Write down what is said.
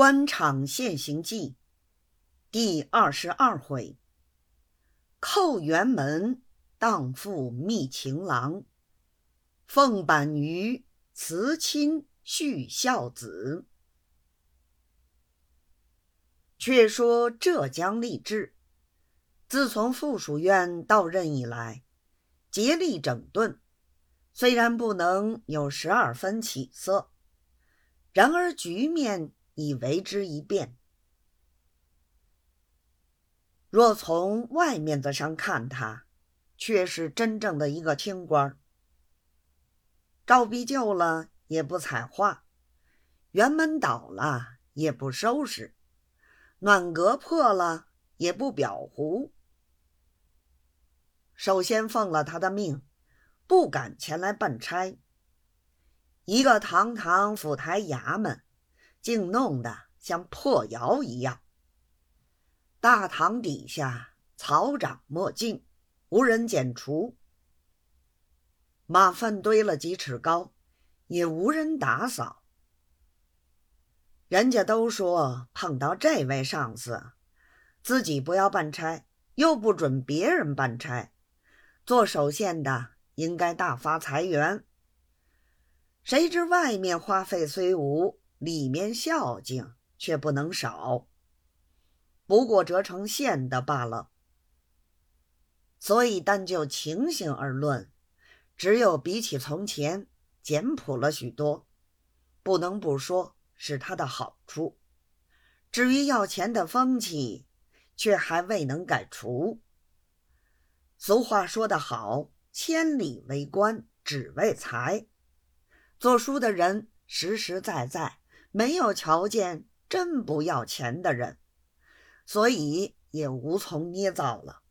官场现形记第二十二回：叩辕门，荡妇觅情郎；凤板鱼，辞亲续孝子。却说浙江吏治，自从附属院到任以来，竭力整顿，虽然不能有十二分起色，然而局面。已为之一变。若从外面子上看，他却是真正的一个清官。赵壁旧了也不彩画，辕门倒了也不收拾，暖阁破了也不裱糊。首先奉了他的命，不敢前来办差。一个堂堂府台衙门。竟弄得像破窑一样。大堂底下草长莫尽，无人剪除；马粪堆了几尺高，也无人打扫。人家都说碰到这位上司，自己不要办差，又不准别人办差，做首县的应该大发财源。谁知外面花费虽无。里面孝敬却不能少，不过折成线的罢了。所以单就情形而论，只有比起从前简朴了许多，不能不说是他的好处。至于要钱的风气，却还未能改除。俗话说得好：“千里为官，只为财。”做书的人实实在在。没有瞧见，真不要钱的人，所以也无从捏造了。